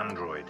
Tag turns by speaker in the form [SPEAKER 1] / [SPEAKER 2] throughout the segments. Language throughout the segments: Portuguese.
[SPEAKER 1] Android.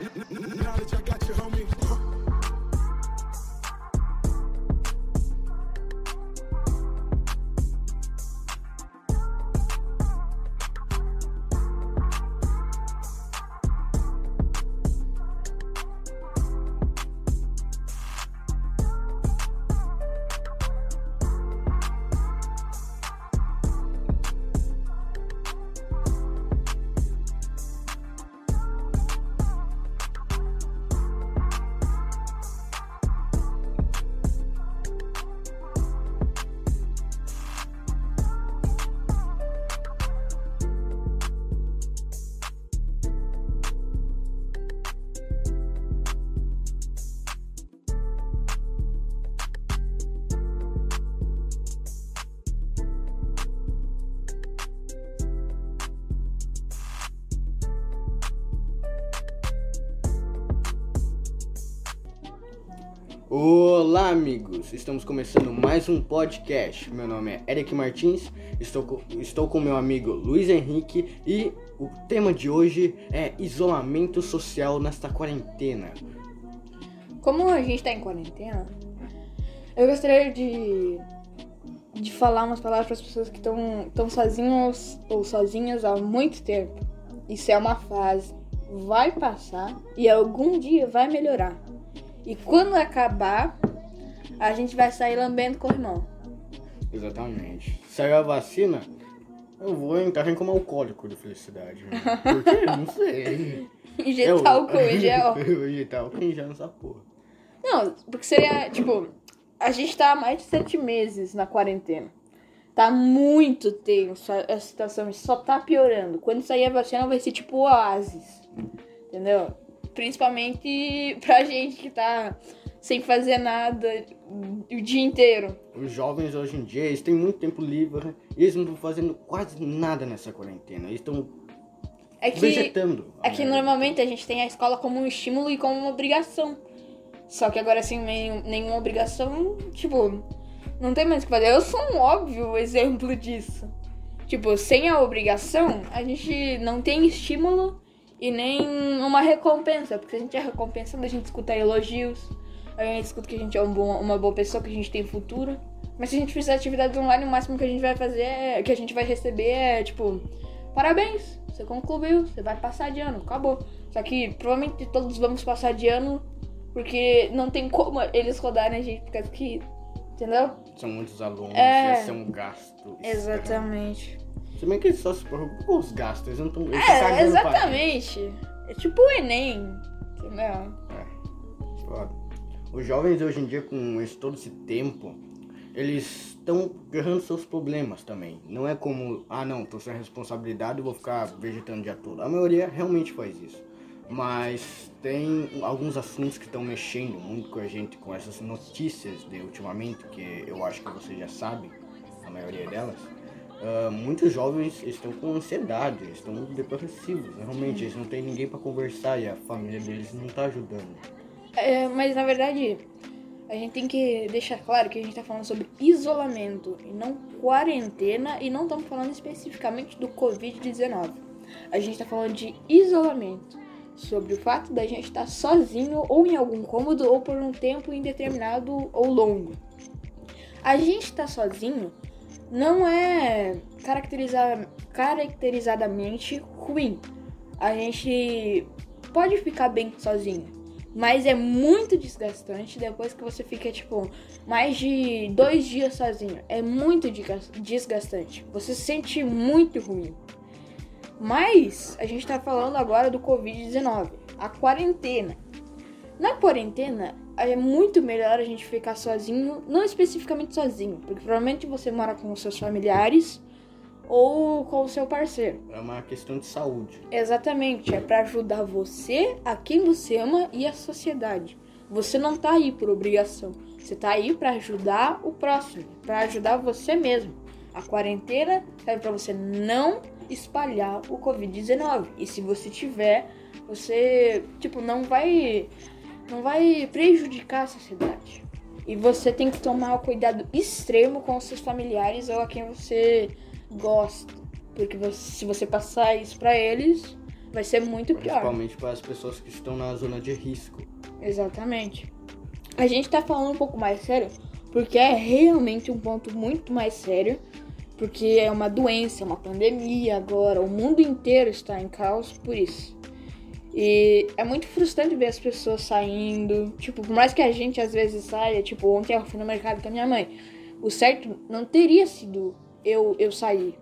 [SPEAKER 2] Olá, amigos! Estamos começando mais um podcast. Meu nome é Eric Martins, estou com, estou com meu amigo Luiz Henrique e o tema de hoje é isolamento social nesta quarentena.
[SPEAKER 3] Como a gente tá em quarentena, eu gostaria de, de falar umas palavras para as pessoas que estão sozinhos ou sozinhas há muito tempo. Isso é uma fase, vai passar e algum dia vai melhorar. E quando acabar, a gente vai sair lambendo corrimão.
[SPEAKER 2] Exatamente. Saiu a vacina, eu vou entrar em como alcoólico de felicidade. né? Por quê? Não sei.
[SPEAKER 3] Injetar álcool em gel.
[SPEAKER 2] Injetar álcool em gel nessa porra.
[SPEAKER 3] Não, porque seria, tipo, a gente tá há mais de sete meses na quarentena. Tá muito tenso a a situação, só tá piorando. Quando sair a vacina vai ser tipo oásis, entendeu? Principalmente pra gente que tá sem fazer nada o dia inteiro.
[SPEAKER 2] Os jovens hoje em dia, eles têm muito tempo livre né? e eles não estão fazendo quase nada nessa quarentena. Eles estão
[SPEAKER 3] É que,
[SPEAKER 2] vegetando.
[SPEAKER 3] é que normalmente a gente tem a escola como um estímulo e como uma obrigação. Só que agora, assim, nem- nenhuma obrigação, tipo, não tem mais o que fazer. Eu sou um óbvio exemplo disso. Tipo, sem a obrigação, a gente não tem estímulo e nem uma recompensa. Porque se a gente é recompensado, a gente escuta elogios, a gente escuta que a gente é um bom- uma boa pessoa, que a gente tem futuro. Mas se a gente fizer atividades online, o máximo que a gente vai fazer é. que a gente vai receber é, tipo, parabéns, você concluiu, você vai passar de ano, acabou. Só que provavelmente todos vamos passar de ano, porque não tem como eles rodarem a gente, por causa que. Entendeu?
[SPEAKER 2] São muitos alunos,
[SPEAKER 3] É.
[SPEAKER 2] ia ser um gasto.
[SPEAKER 3] Exatamente.
[SPEAKER 2] Se bem que eles só se preocupam com os gastos, eles não estão.
[SPEAKER 3] É, exatamente. É tipo o Enem, entendeu?
[SPEAKER 2] Foda. Os jovens hoje em dia, com esse, todo esse tempo, eles estão agarrando seus problemas também. Não é como, ah não, tô sem responsabilidade e vou ficar vegetando o dia todo. A maioria realmente faz isso. Mas tem alguns assuntos que estão mexendo muito com a gente, com essas notícias de ultimamente, que eu acho que vocês já sabem, a maioria delas. Ah, muitos jovens estão com ansiedade, estão depressivos, realmente, eles não têm ninguém para conversar e a família deles não tá ajudando.
[SPEAKER 3] É, mas na verdade, a gente tem que deixar claro que a gente tá falando sobre isolamento e não quarentena, e não estamos falando especificamente do Covid-19. A gente tá falando de isolamento. Sobre o fato da gente estar sozinho ou em algum cômodo ou por um tempo indeterminado ou longo. A gente estar sozinho não é caracteriza- caracterizadamente ruim. A gente pode ficar bem sozinho, mas é muito desgastante depois que você fica, tipo, mais de dois dias sozinho. É muito desgas- desgastante. Você se sente muito ruim. Mas a gente tá falando agora do Covid-19, a quarentena. Na quarentena, é muito melhor a gente ficar sozinho, não especificamente sozinho, porque provavelmente você mora com os seus familiares ou com o seu parceiro.
[SPEAKER 2] É uma questão de saúde.
[SPEAKER 3] Exatamente, é pra ajudar você, a quem você ama e a sociedade. Você não tá aí por obrigação, você tá aí pra ajudar o próximo, pra ajudar você mesmo. A quarentena serve pra você não espalhar o COVID-19. E se você tiver, você, tipo, não vai não vai prejudicar a sociedade. E você tem que tomar o cuidado extremo com os seus familiares ou a quem você gosta. Porque você- se você passar isso pra eles, vai ser muito pior.
[SPEAKER 2] Principalmente para as pessoas que estão na zona de risco.
[SPEAKER 3] Exatamente. A gente tá falando um pouco mais sério, porque é realmente um ponto muito mais sério, porque é uma doença, é uma pandemia agora, o mundo inteiro está em caos por isso. E é muito frustrante ver as pessoas saindo, tipo, por mais que a gente às vezes saia, tipo, ontem eu fui no mercado com a minha mãe. O certo não teria sido eu eu sair.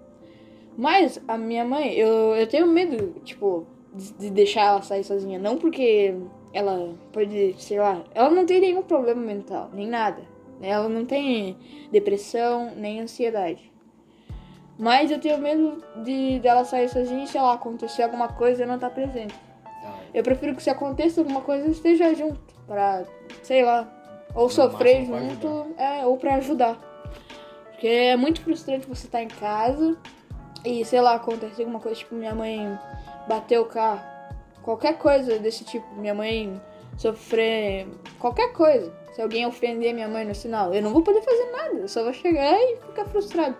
[SPEAKER 3] Mas a minha mãe, eu, eu tenho medo, tipo, de, de deixar ela sair sozinha, não porque ela pode, sei lá, ela não tem nenhum problema mental, nem nada. né? Ela não tem depressão, nem ansiedade. Mas eu tenho medo de dela sair sozinha e, sei lá, acontecer alguma coisa e eu não estar presente. Eu prefiro que se aconteça alguma coisa esteja junto, pra, sei lá, ou sofrer junto, é, ou pra ajudar. Porque é muito frustrante você estar em casa e, sei lá, acontecer alguma coisa, tipo, minha mãe bateu o carro, qualquer coisa desse tipo, minha mãe sofrer qualquer coisa. Se alguém ofender minha mãe no sinal, eu não vou poder fazer nada, eu só vou chegar e ficar frustrado.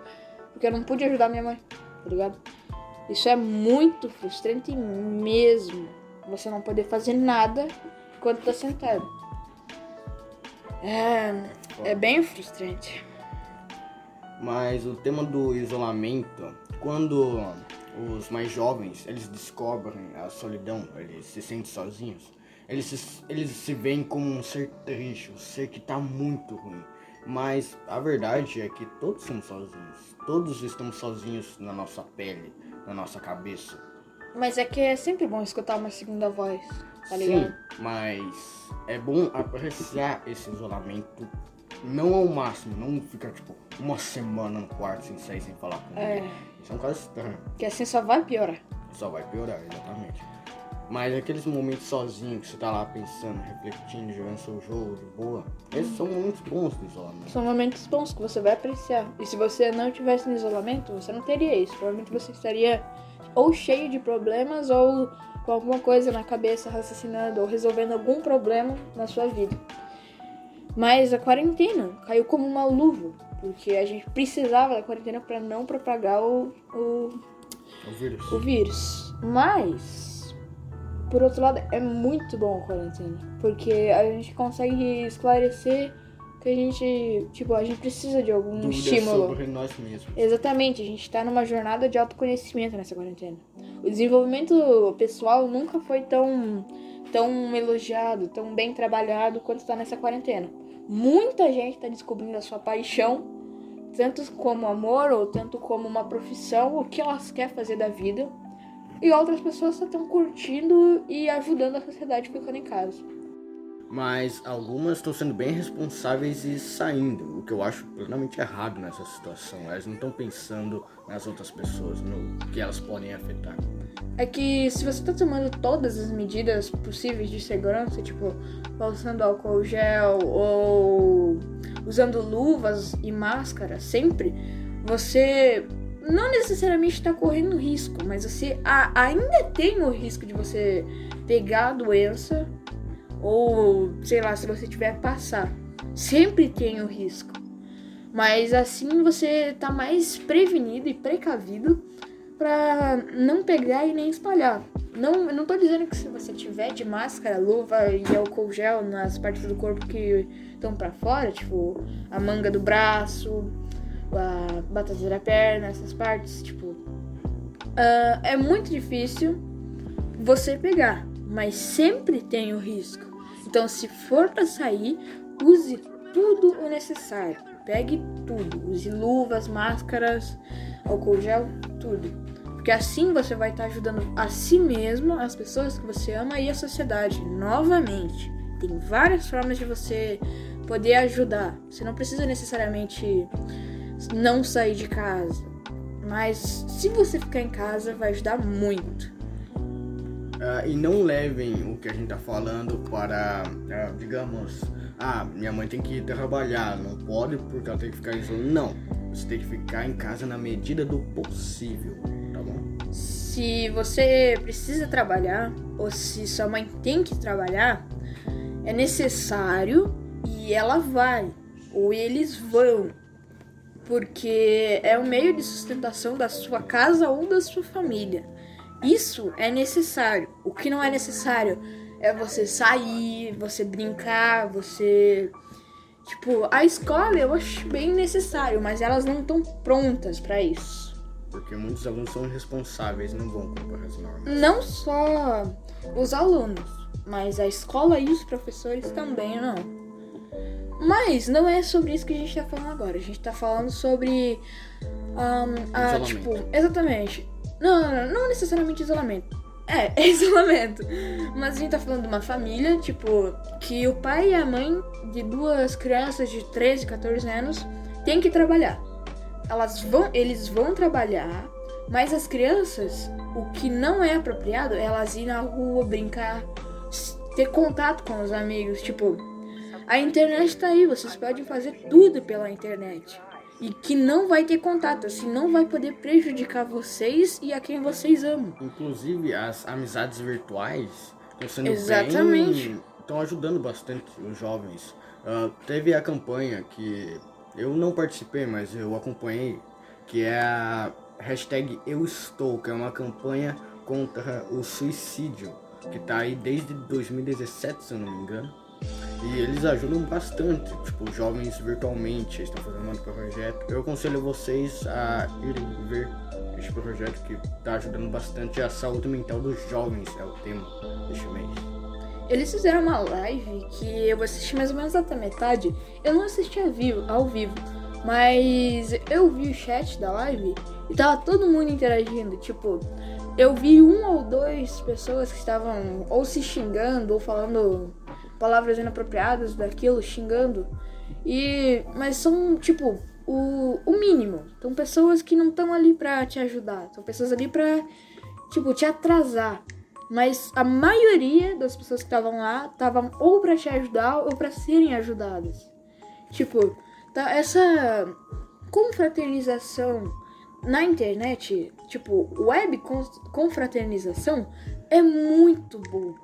[SPEAKER 3] Porque eu não pude ajudar minha mãe, tá ligado? Isso é muito frustrante mesmo. Você não poder fazer nada enquanto tá sentado. É, é bem frustrante.
[SPEAKER 2] Mas o tema do isolamento, quando os mais jovens, eles descobrem a solidão, eles se sentem sozinhos, eles se, eles se veem como um ser triste, um ser que tá muito ruim. Mas a verdade é que todos somos sozinhos. Todos estamos sozinhos na nossa pele, na nossa cabeça.
[SPEAKER 3] Mas é que é sempre bom escutar uma segunda voz, tá ligado?
[SPEAKER 2] Sim, mas é bom apreciar esse isolamento. Não ao máximo, não ficar tipo uma semana no quarto sem sair, sem falar com
[SPEAKER 3] É.
[SPEAKER 2] ninguém. Isso é um caso estranho.
[SPEAKER 3] Que assim só vai piorar.
[SPEAKER 2] Só vai piorar, exatamente. Mas aqueles momentos sozinho que você tá lá pensando, refletindo, jogando seu jogo de boa, esses são momentos bons do isolamento.
[SPEAKER 3] São momentos bons que você vai apreciar. E se você não tivesse no isolamento, você não teria isso. Provavelmente você estaria ou cheio de problemas ou com alguma coisa na cabeça raciocinando ou resolvendo algum problema na sua vida. Mas a quarentena caiu como uma luva, porque a gente precisava da quarentena para não propagar o, o,
[SPEAKER 2] O vírus.
[SPEAKER 3] o vírus. Mas, por outro lado, é muito bom a quarentena. Porque a gente consegue esclarecer que a gente, tipo, a gente precisa de algum
[SPEAKER 2] Dúvidas
[SPEAKER 3] estímulo.
[SPEAKER 2] sobre nós mesmos.
[SPEAKER 3] Exatamente, a gente tá numa jornada de autoconhecimento nessa quarentena. O desenvolvimento pessoal nunca foi tão, tão elogiado, tão bem trabalhado quanto está nessa quarentena. Muita gente tá descobrindo a sua paixão, tanto como amor ou tanto como uma profissão, o que elas querem fazer da vida. E outras pessoas estão curtindo e ajudando a sociedade ficando em casa.
[SPEAKER 2] Mas algumas estão sendo bem responsáveis e saindo, o que eu acho plenamente errado nessa situação. Elas não estão pensando nas outras pessoas, no que elas podem afetar.
[SPEAKER 3] É que se você tá tomando todas as medidas possíveis de segurança, tipo, usando álcool gel ou usando luvas e máscara sempre, você não necessariamente tá correndo risco, mas você ainda tem o risco de você pegar a doença ou, sei lá, se você tiver passar. Sempre tem o risco. Mas assim você tá mais prevenido e precavido pra não pegar e nem espalhar. Não, não tô dizendo que se você tiver de máscara, luva e álcool gel nas partes do corpo que estão pra fora, tipo a manga do braço, a batata da perna, essas partes, tipo, ah, é muito difícil você pegar, mas sempre tem o risco. Então, se for pra sair, use tudo o necessário. Pegue tudo, use luvas, máscaras, álcool gel, tudo. Porque assim você vai estar ajudando a si mesmo, as pessoas que você ama e a sociedade. Novamente, tem várias formas de você poder ajudar. Você não precisa necessariamente não sair de casa. Mas se você ficar em casa, vai ajudar muito.
[SPEAKER 2] Ah, e não levem o que a gente tá falando para, ah, digamos, ah, minha mãe tem que trabalhar, não pode porque ela tem que ficar isolada. Não, você tem que ficar em casa na medida do possível, tá bom?
[SPEAKER 3] Se você precisa trabalhar, ou se sua mãe tem que trabalhar, é necessário e ela vai, ou eles vão, porque é o meio de sustentação da sua casa ou da sua família. Isso é necessário. O que não é necessário é você sair, você brincar, você. Tipo, a escola eu acho bem necessário, mas elas não estão prontas para isso.
[SPEAKER 2] Porque muitos alunos são irresponsáveis, não vão cumprir as normas.
[SPEAKER 3] Não só os alunos, mas a escola e os professores também não. Mas não é sobre isso que a gente tá falando agora. A gente tá falando sobre. ahn, a, tipo, exatamente. Não, não, necessariamente isolamento. É, é isolamento. Mas a gente tá falando de uma família, tipo, que o pai e a mãe de duas crianças de 13, 14 anos têm que trabalhar. Elas vão, eles vão trabalhar, mas as crianças, o que não é apropriado é elas ir na rua, brincar, ter contato com os amigos, tipo, a internet tá aí, vocês podem fazer tudo pela internet. E que não vai ter contato, assim, não vai poder prejudicar vocês e a quem vocês amam.
[SPEAKER 2] Inclusive, as amizades virtuais estão sendo
[SPEAKER 3] Exatamente.
[SPEAKER 2] bem... Estão ajudando bastante os jovens. Ah, teve a campanha que eu não participei, mas eu acompanhei, que é a hashtag Eu Estou, que é uma campanha contra o suicídio, que tá aí desde 2017, se eu não me engano. E eles ajudam bastante, tipo, jovens virtualmente, eles estão fazendo um projeto. Eu aconselho vocês a irem ver este projeto que está ajudando bastante a saúde mental dos jovens, é o tema deste mês.
[SPEAKER 3] Eles fizeram uma live que eu assisti mais ou menos até metade. Eu não assisti vivo, ao vivo, mas eu vi o chat da live e tava todo mundo interagindo. Tipo, eu vi um ou dois pessoas que estavam ou se xingando ou falando palavras inapropriadas daquilo, xingando. E mas são tipo o, o mínimo. São pessoas que não estão ali pra te ajudar. São pessoas ali pra tipo te atrasar. Mas a maioria das pessoas que estavam lá estavam ou pra te ajudar ou pra serem ajudadas. Tipo, tá, essa confraternização na internet, tipo, web con- confraternização é muito bom.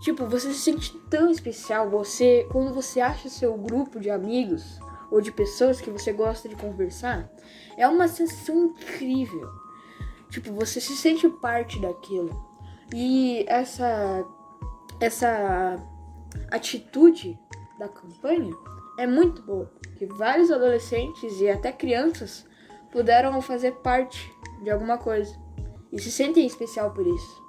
[SPEAKER 3] Tipo, você se sente tão especial, você quando você acha seu grupo de amigos ou de pessoas que você gosta de conversar, é uma sensação incrível. Tipo, você se sente parte daquilo. E essa essa atitude da campanha é muito boa, que vários adolescentes e até crianças puderam fazer parte de alguma coisa e se sentem especial por isso.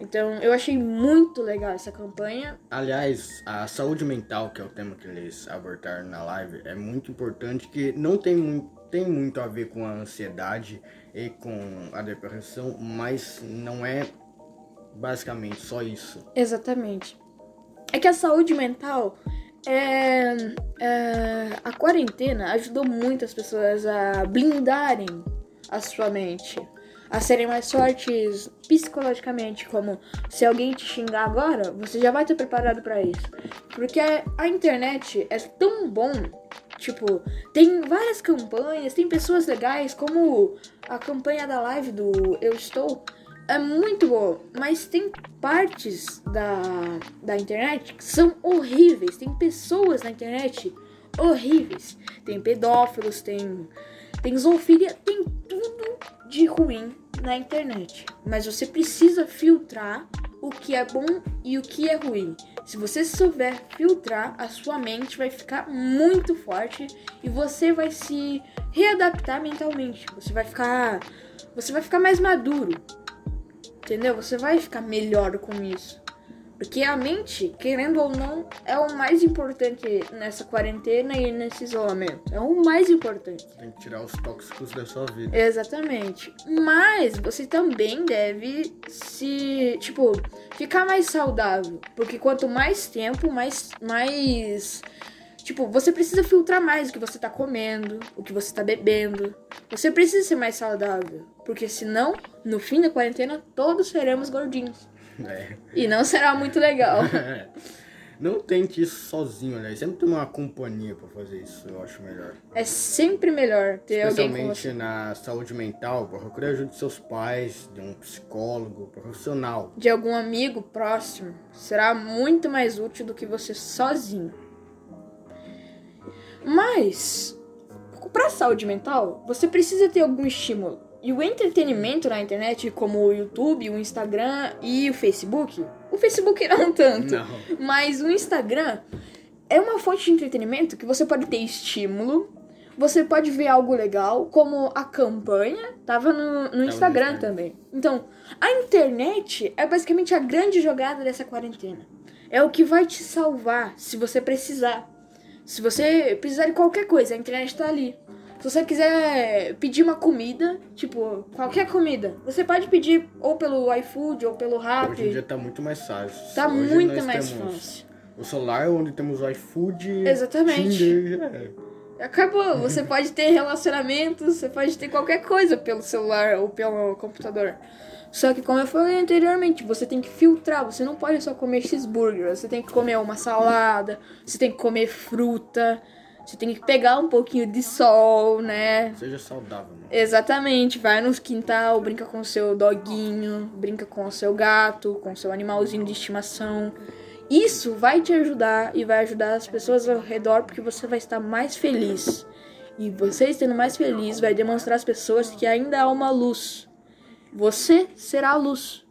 [SPEAKER 3] Então, eu achei muito legal essa campanha.
[SPEAKER 2] Aliás, a saúde mental, que é o tema que eles abordaram na live, é muito importante, que não tem, mu- tem muito a ver com a ansiedade e com a depressão, mas não é basicamente só isso.
[SPEAKER 3] Exatamente. É que a saúde mental é, é, a quarentena ajudou muitas pessoas a blindarem a sua mente, a serem mais fortes psicologicamente, como se alguém te xingar agora, você já vai estar preparado para isso. Porque a internet é tão bom, tipo, tem várias campanhas, tem pessoas legais, como a campanha da live do Eu Estou, é muito boa, mas tem partes da, da internet que são horríveis. Tem pessoas na internet horríveis. Tem pedófilos, tem, tem zoofilia, tem tudo de ruim na internet. Mas você precisa filtrar o que é bom e o que é ruim. Se você souber filtrar, a sua mente vai ficar muito forte e você vai se readaptar mentalmente. Você vai ficar, você vai ficar mais maduro. Entendeu? Você vai ficar melhor com isso. Porque a mente, querendo ou não, é o mais importante nessa quarentena e nesse isolamento. É o mais importante.
[SPEAKER 2] Tem que tirar os tóxicos da sua vida.
[SPEAKER 3] Exatamente. Mas você também deve se, tipo, ficar mais saudável. Porque quanto mais tempo, mais. mais. Tipo, você precisa filtrar mais o que você tá comendo, o que você tá bebendo. Você precisa ser mais saudável. Porque senão, no fim da quarentena, todos seremos gordinhos.
[SPEAKER 2] É.
[SPEAKER 3] E não será muito legal.
[SPEAKER 2] Não tente isso sozinho, né? Sempre tem uma companhia pra fazer isso, eu acho melhor.
[SPEAKER 3] É sempre melhor ter alguém com
[SPEAKER 2] Especialmente na saúde mental, procure a ajuda de seus pais, de um psicólogo profissional.
[SPEAKER 3] De algum amigo próximo. Será muito mais útil do que você sozinho. Mas, pra saúde mental, você precisa ter algum estímulo. E o entretenimento na internet, como o YouTube, o Instagram e o Facebook, o Facebook não tanto,
[SPEAKER 2] Não.
[SPEAKER 3] mas o Instagram é uma fonte de entretenimento que você pode ter estímulo, você pode ver algo legal, como a campanha tava no, no Instagram também. Então, a internet é basicamente a grande jogada dessa quarentena. É o que vai te salvar se você precisar. Se você precisar de qualquer coisa, a internet tá ali. Se você quiser pedir uma comida, tipo, qualquer comida, você pode pedir ou pelo iFood ou pelo Rappi.
[SPEAKER 2] Hoje em dia tá muito mais fácil.
[SPEAKER 3] Tá
[SPEAKER 2] Hoje
[SPEAKER 3] muito mais fácil.
[SPEAKER 2] O celular onde temos o iFood,
[SPEAKER 3] Exatamente.
[SPEAKER 2] Tinder, é.
[SPEAKER 3] Acabou. Você pode ter relacionamentos, você pode ter qualquer coisa pelo celular ou pelo computador. Só que, como eu falei anteriormente, você tem que filtrar. Você não pode só comer cheeseburger. Você tem que comer uma salada, você tem que comer fruta, você tem que pegar um pouquinho de sol, né?
[SPEAKER 2] Seja saudável, mano.
[SPEAKER 3] Exatamente, vai no quintal, brinca com o seu doguinho, brinca com o seu gato, com o seu animalzinho de estimação. Isso vai te ajudar e vai ajudar as pessoas ao redor porque você vai estar mais feliz. E você estando mais feliz vai demonstrar às pessoas que ainda há uma luz. Você será a luz.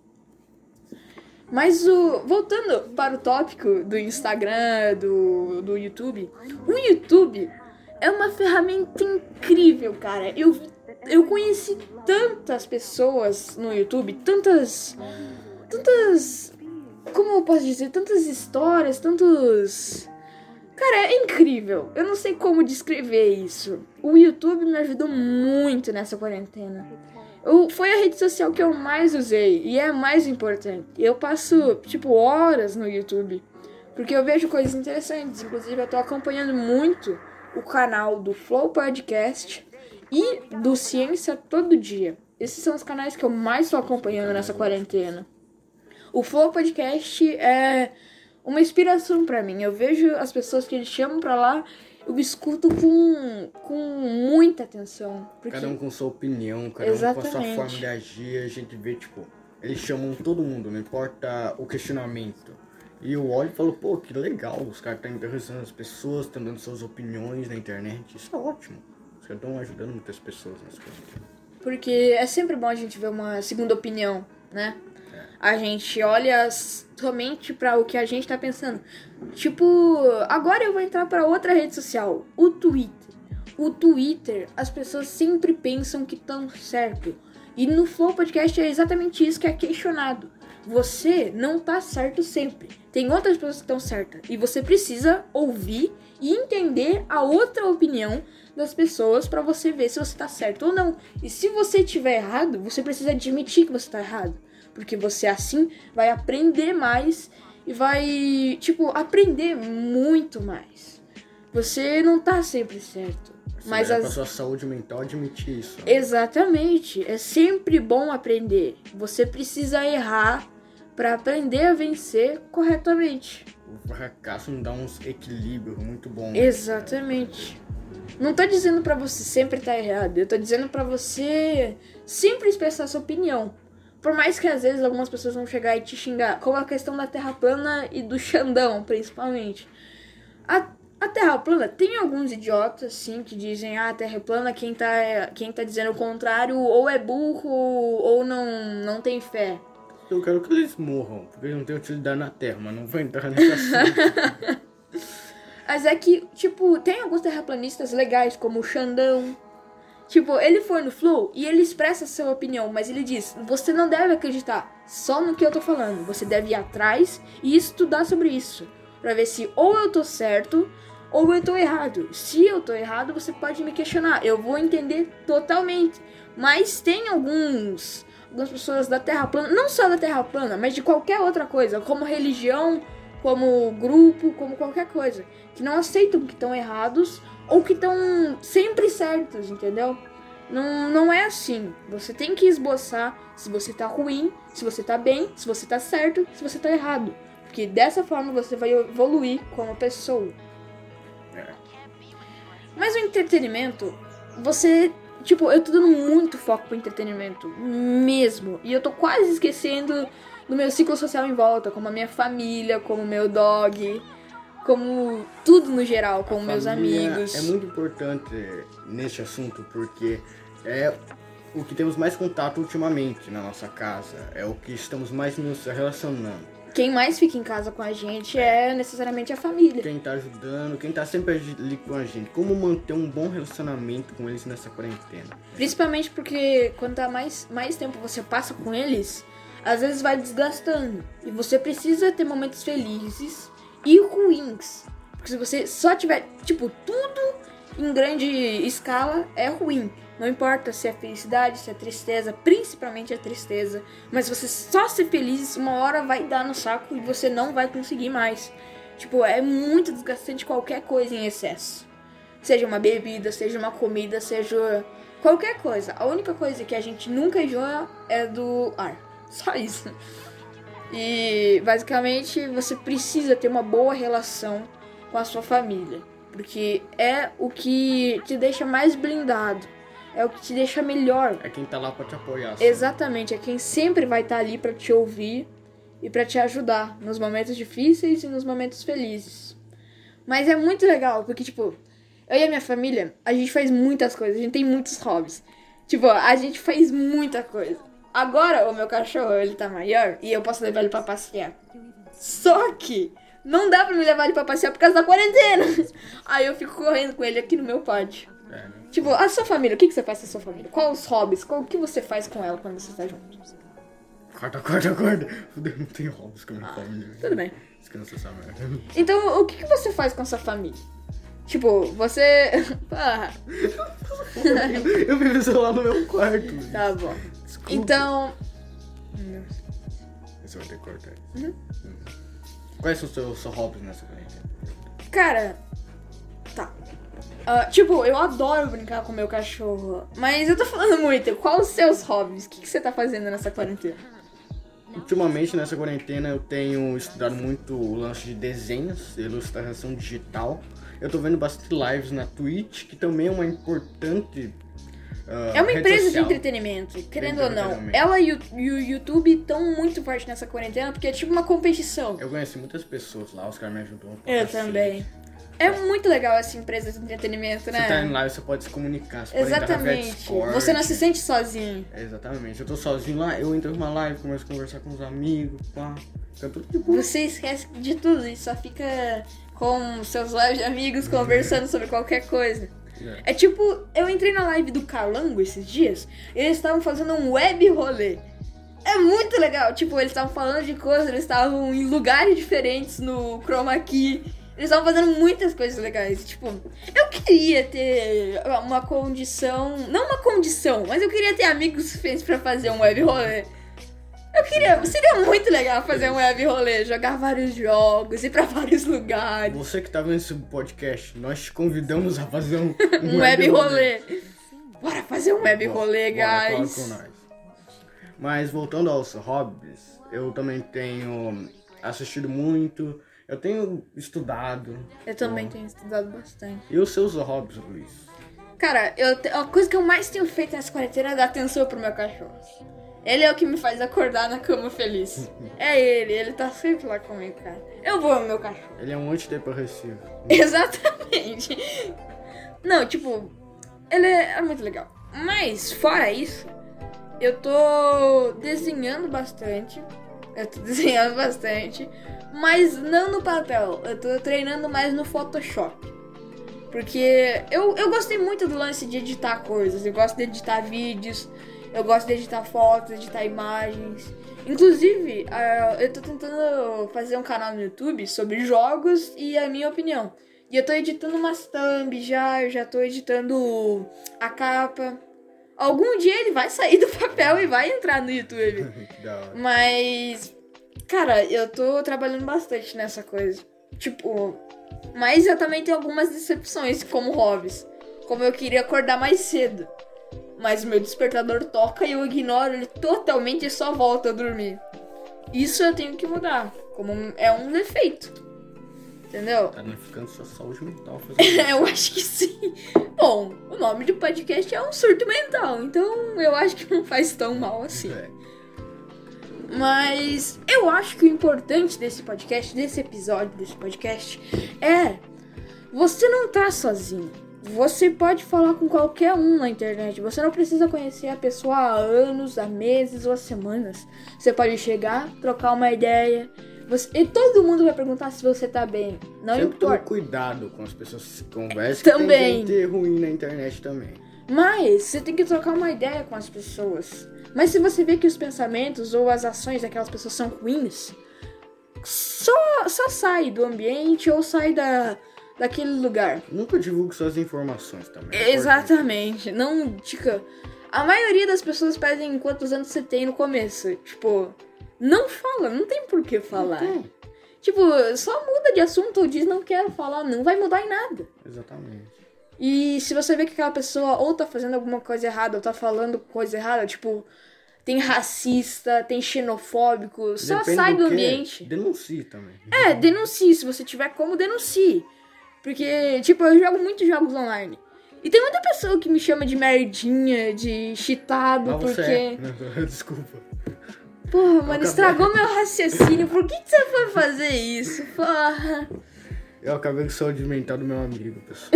[SPEAKER 3] Mas o voltando para o tópico do Instagram, do, do YouTube, o YouTube é uma ferramenta incrível, cara. Eu, eu conheci tantas pessoas no YouTube, tantas. Tantas. Como eu posso dizer? Tantas histórias, tantos. Cara, é incrível. Eu não sei como descrever isso. O YouTube me ajudou muito nessa quarentena. Eu, foi a rede social que eu mais usei e é a mais importante. Eu passo, tipo, horas no YouTube. Porque eu vejo coisas interessantes. Inclusive, eu tô acompanhando muito o canal do Flow Podcast e do Ciência Todo Dia. Esses são os canais que eu mais tô acompanhando nessa quarentena. O Flow Podcast é uma inspiração pra mim. Eu vejo as pessoas que eles chamam pra lá, eu escuto com, com muita atenção. Porque...
[SPEAKER 2] Cada um com sua opinião, cada um com a sua
[SPEAKER 3] Exatamente.
[SPEAKER 2] forma de agir. A gente vê, tipo, eles chamam todo mundo, não importa o questionamento. E eu olho e falo, pô, que legal, os caras estão interessando as pessoas, estão dando suas opiniões na internet. Isso é ótimo. Os caras estão ajudando muitas pessoas nessa coisa.
[SPEAKER 3] Porque é sempre bom a gente ver uma segunda opinião, né? A gente olha somente pra o que a gente tá pensando. Tipo, agora eu vou entrar pra outra rede social, o Twitter. O Twitter, as pessoas sempre pensam que estão certo. E no Flow Podcast é exatamente isso que é questionado. Você não tá certo sempre. Tem outras pessoas que estão certas. E você precisa ouvir e entender a outra opinião das pessoas pra você ver se você tá certo ou não. E se você tiver errado, você precisa admitir que você tá errado. Porque você assim vai aprender mais e vai, tipo, aprender muito mais. Você não tá sempre certo.
[SPEAKER 2] Isso
[SPEAKER 3] Mas
[SPEAKER 2] é
[SPEAKER 3] as...
[SPEAKER 2] pra sua saúde mental admitir isso.
[SPEAKER 3] Exatamente. É sempre bom aprender. Você precisa errar pra aprender a vencer corretamente.
[SPEAKER 2] O fracasso não dá um equilíbrio muito bom.
[SPEAKER 3] Exatamente. Não tô dizendo pra você sempre estar errado. Eu tô dizendo pra você sempre expressar sua opinião. Por mais que às vezes algumas pessoas vão chegar e te xingar, como a questão da Terra plana e do Xandão, principalmente. A, a Terra plana tem alguns idiotas, sim, que dizem, ah, a Terra é plana, quem tá, quem tá dizendo o contrário ou é burro ou não, não tem fé.
[SPEAKER 2] Eu quero que eles morram, porque eles não têm utilidade na Terra, mas não vou entrar nesse assunto.
[SPEAKER 3] Mas é que, tipo, tem alguns terraplanistas legais, como o Xandão. Tipo, ele foi no Flow e ele expressa sua opinião, mas ele diz: você não deve acreditar só no que eu tô falando. Você deve ir atrás e estudar sobre isso. Pra ver se ou eu tô certo ou eu tô errado. Se eu tô errado, você pode me questionar. Eu vou entender totalmente. Mas tem alguns. Algumas pessoas da Terra plana, não só da Terra plana, mas de qualquer outra coisa, como religião, como grupo, como qualquer coisa, que não aceitam que estão errados ou que estão sempre certos, entendeu? Não, não é assim. Você tem que esboçar se você tá ruim, se você tá bem, se você tá certo, se você tá errado. Porque dessa forma você vai evoluir como pessoa.
[SPEAKER 2] É.
[SPEAKER 3] Mas o entretenimento, você. Tipo, eu tô dando muito foco pro entretenimento. Mesmo. E eu tô quase esquecendo do meu ciclo social em volta, como a minha família, como o meu dog, como tudo no geral, como meus amigos.
[SPEAKER 2] É muito importante nesse assunto porque é o que temos mais contato ultimamente na nossa casa. É o que estamos mais nos relacionando.
[SPEAKER 3] Quem mais fica em casa com a gente é necessariamente a família.
[SPEAKER 2] Quem tá ajudando, quem tá sempre ali com a gente. Como manter um bom relacionamento com eles nessa quarentena?
[SPEAKER 3] Principalmente porque quanto mais, mais tempo você passa com eles, às vezes vai desgastando. E você precisa ter momentos felizes e ruins. Porque se você só tiver, tipo, tudo em grande escala é ruim. Não importa se é felicidade, se é tristeza, principalmente a tristeza. Mas você só ser feliz, uma hora vai dar no saco e você não vai conseguir mais. Tipo, é muito desgastante qualquer coisa em excesso. Seja uma bebida, seja uma comida, seja qualquer coisa. A única coisa que a gente nunca enjoa é do ar. Só isso. E basicamente você precisa ter uma boa relação com a sua família. Porque é o que te deixa mais blindado. É o que te deixa melhor.
[SPEAKER 2] É quem tá lá pra te apoiar. assim.
[SPEAKER 3] Exatamente, é quem sempre vai estar ali pra te ouvir e pra te ajudar nos momentos difíceis e nos momentos felizes. Mas é muito legal, porque tipo, eu e a minha família, a gente faz muitas coisas, a gente tem muitos hobbies. Tipo, a gente faz muita coisa. Agora o meu cachorro, ele tá maior e eu posso levar ele pra passear. Só que não dá pra me levar ele pra passear por causa da quarentena. Aí eu fico correndo com ele aqui no meu pátio.
[SPEAKER 2] É, né?
[SPEAKER 3] Tipo, a sua família, o que, que você faz com a sua família? Quais os hobbies? Qual, o que você faz com ela quando você tá junto?
[SPEAKER 2] Corta, corta, corta. Fudeu, não tem hobbies com a minha família.
[SPEAKER 3] Tudo bem.
[SPEAKER 2] Descansa essa merda.
[SPEAKER 3] Então, o que, que você faz com a sua família? Tipo, você. Ah,
[SPEAKER 2] Eu vi o celular no meu quarto.
[SPEAKER 3] tá bom.
[SPEAKER 2] Desculpa.
[SPEAKER 3] Então.
[SPEAKER 2] Você vai ter que cortar isso.
[SPEAKER 3] Uhum.
[SPEAKER 2] Hum. Quais são os seus, hobbies nessa quarentena?
[SPEAKER 3] Cara. Tá. Ah, tipo, eu adoro brincar com meu cachorro. Mas eu tô falando muito. Quais os seus hobbies? O que, que você tá fazendo nessa quarentena?
[SPEAKER 2] Ultimamente, nessa quarentena, eu tenho estudado muito o lance de desenhos, ilustração digital. Eu tô vendo bastante lives na Twitch, que também é uma importante. Ah,
[SPEAKER 3] É uma empresa de
[SPEAKER 2] social.
[SPEAKER 3] entretenimento, querendo ou não. Ela e o, e o YouTube estão muito fortes nessa quarentena porque é tipo uma competição.
[SPEAKER 2] Eu conheci muitas pessoas lá, os caras me ajudam.
[SPEAKER 3] Eu também. É muito legal essa empresa de entretenimento,
[SPEAKER 2] Você tá em
[SPEAKER 3] né?
[SPEAKER 2] live, você pode se comunicar. Você
[SPEAKER 3] Exatamente.
[SPEAKER 2] Discord.
[SPEAKER 3] Você não se sente sozinho.
[SPEAKER 2] Exatamente. Eu tô sozinho lá, eu entro numa live, começo a conversar com os amigos, pá. Fica tudo de boa.
[SPEAKER 3] Você esquece de tudo e só fica com seus lives de amigos conversando sobre qualquer coisa.
[SPEAKER 2] É.
[SPEAKER 3] Tipo, eu entrei na live do Calango esses dias, e eles estavam fazendo um web rolê. É muito legal, tipo, eles estavam falando de coisas, eles estavam em lugares diferentes no Chroma Key. Eles estavam fazendo muitas coisas legais. Tipo, eu queria ter uma condição. Não uma condição, mas eu queria ter amigos suficientes pra fazer um web rolê. Eu queria. Seria muito legal fazer um web rolê, jogar vários jogos, ir pra vários lugares.
[SPEAKER 2] Você que tá vendo esse podcast, nós te convidamos a fazer um,
[SPEAKER 3] Um web rolê. Bora fazer um web rolê,
[SPEAKER 2] Bora,
[SPEAKER 3] guys.
[SPEAKER 2] com nós. Mas voltando aos hobbies, eu também tenho assistido muito, eu tenho estudado.
[SPEAKER 3] Eu também tenho estudado bastante.
[SPEAKER 2] E os seus hobbies, Luiz?
[SPEAKER 3] Cara, eu a coisa que eu mais tenho feito nessa quarentena é dar atenção pro meu cachorro. Ele é o que me faz acordar na cama feliz. É ele, ele tá sempre lá comigo, cara. Eu vou meu cachorro.
[SPEAKER 2] Ele é um antidepressivo.
[SPEAKER 3] Exatamente. Não, tipo, ele é, é muito legal. Mas, fora isso, eu tô desenhando bastante. Eu tô desenhando bastante. Mas não no papel. Eu tô treinando mais no Photoshop. Porque eu, eu gostei muito do lance de editar coisas. Eu gosto de editar vídeos. Eu gosto de editar fotos, editar imagens. Inclusive, ah, eu tô tentando fazer um canal no YouTube sobre jogos e a minha opinião. E eu tô editando umas thumbs já, eu já tô editando a capa. Algum dia ele vai sair do papel e vai entrar no YouTube. Mas, cara, eu tô trabalhando bastante nessa coisa. Tipo, mas eu também tenho algumas decepções como hobbies. Como eu queria acordar mais cedo. Mas meu despertador toca e eu ignoro ele totalmente e só volto a dormir. Isso eu tenho que mudar. Como é um defeito. Entendeu?
[SPEAKER 2] Tá danificando sua saúde mental
[SPEAKER 3] eu acho que sim. Bom, o nome do podcast é um surto mental, então eu acho que não faz tão mal assim.
[SPEAKER 2] É.
[SPEAKER 3] Mas eu acho que o importante desse podcast, desse episódio desse podcast, é você não tá sozinho. Você pode falar com qualquer um na internet. Você não precisa conhecer a pessoa há anos, há meses ou há semanas. Você pode chegar, trocar uma ideia. Você... E todo mundo vai perguntar se você tá bem. Não
[SPEAKER 2] Sempre
[SPEAKER 3] importa.
[SPEAKER 2] cuidado com as pessoas que conversam.
[SPEAKER 3] Também.
[SPEAKER 2] Tem gente ruim na internet também.
[SPEAKER 3] Mas você tem que trocar uma ideia com as pessoas. Mas se você vê que os pensamentos ou as ações daquelas pessoas são ruins, só, só sai do ambiente ou sai da, daquele lugar.
[SPEAKER 2] Nunca divulgue suas informações também. é
[SPEAKER 3] Exatamente. Não, dica. A maioria das pessoas pedem quantos anos você tem no começo. Tipo, não fala, não tem por que falar. Tipo, só muda de assunto ou diz não quero falar, não vai mudar em nada.
[SPEAKER 2] Exatamente.
[SPEAKER 3] E se você vê que aquela pessoa ou tá fazendo alguma coisa errada ou tá falando coisa errada, tipo, tem racista, tem xenofóbico, só
[SPEAKER 2] Depende
[SPEAKER 3] sai do,
[SPEAKER 2] que,
[SPEAKER 3] ambiente.
[SPEAKER 2] Denuncie também.
[SPEAKER 3] É, denuncie, se você tiver como, denuncie. Porque, tipo, eu jogo muitos jogos online. E tem muita pessoa que me chama de merdinha, de cheatado,
[SPEAKER 2] Mas você
[SPEAKER 3] porque.
[SPEAKER 2] é. Desculpa.
[SPEAKER 3] Porra, mano,
[SPEAKER 2] acabei-
[SPEAKER 3] estragou meu raciocínio. Por que, que você foi fazer isso? Porra.
[SPEAKER 2] Eu acabei com saúde mental do meu amigo, pessoal.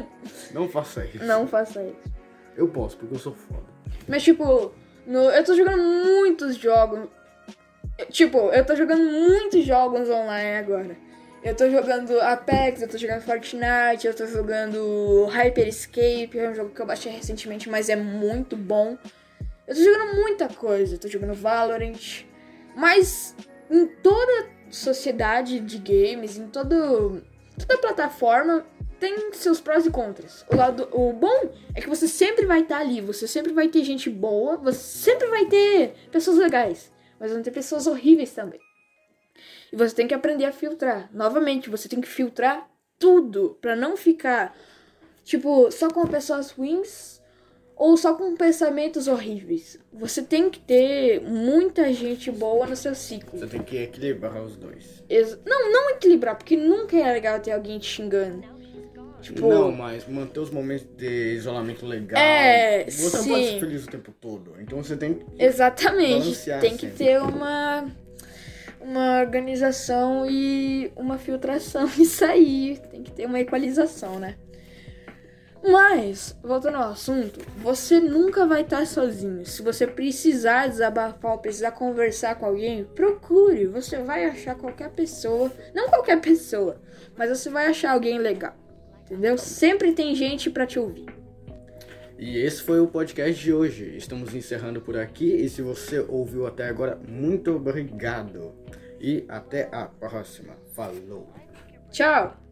[SPEAKER 2] Não faça isso.
[SPEAKER 3] Não faça isso.
[SPEAKER 2] Eu posso, porque eu sou foda.
[SPEAKER 3] Mas, tipo, no- eu tô jogando muitos jogos. Tipo, eu tô jogando muitos jogos online agora. Eu tô jogando Apex, eu tô jogando Fortnite, eu tô jogando Hyper Escape, é um jogo que eu baixei recentemente, mas é muito bom. Eu tô jogando muita coisa, eu tô jogando Valorant. Mas em toda sociedade de games, em todo, toda plataforma, tem seus prós e contras. O, lado, o bom é que você sempre vai estar ali, você sempre vai ter gente boa, você sempre vai ter pessoas legais, mas vão ter pessoas horríveis também. E você tem que aprender a filtrar. Novamente, você tem que filtrar tudo pra não ficar tipo só com pessoas ruins ou só com pensamentos horríveis. Você tem que ter muita gente boa no seu ciclo.
[SPEAKER 2] Você tem que equilibrar os dois.
[SPEAKER 3] Ex- não, não equilibrar, porque nunca é legal ter alguém te xingando. Tipo,
[SPEAKER 2] Não, mas manter os momentos de isolamento legal.
[SPEAKER 3] É,
[SPEAKER 2] Você não pode
[SPEAKER 3] sim.
[SPEAKER 2] ser feliz o tempo todo. Então você tem que.
[SPEAKER 3] Exatamente. Tem que
[SPEAKER 2] sempre.
[SPEAKER 3] ter uma uma organização e uma filtração nisso aí. Tem que ter uma equalização, né? Mas, voltando ao assunto, você nunca vai estar sozinho. Se você precisar desabafar ou precisar conversar com alguém, procure. Você vai achar qualquer pessoa. Não qualquer pessoa, mas você vai achar alguém legal. Entendeu? Sempre tem gente pra te ouvir.
[SPEAKER 2] E esse foi o podcast de hoje. Estamos encerrando por aqui. E se você ouviu até agora, muito obrigado. E até a próxima. Falou.
[SPEAKER 3] Tchau!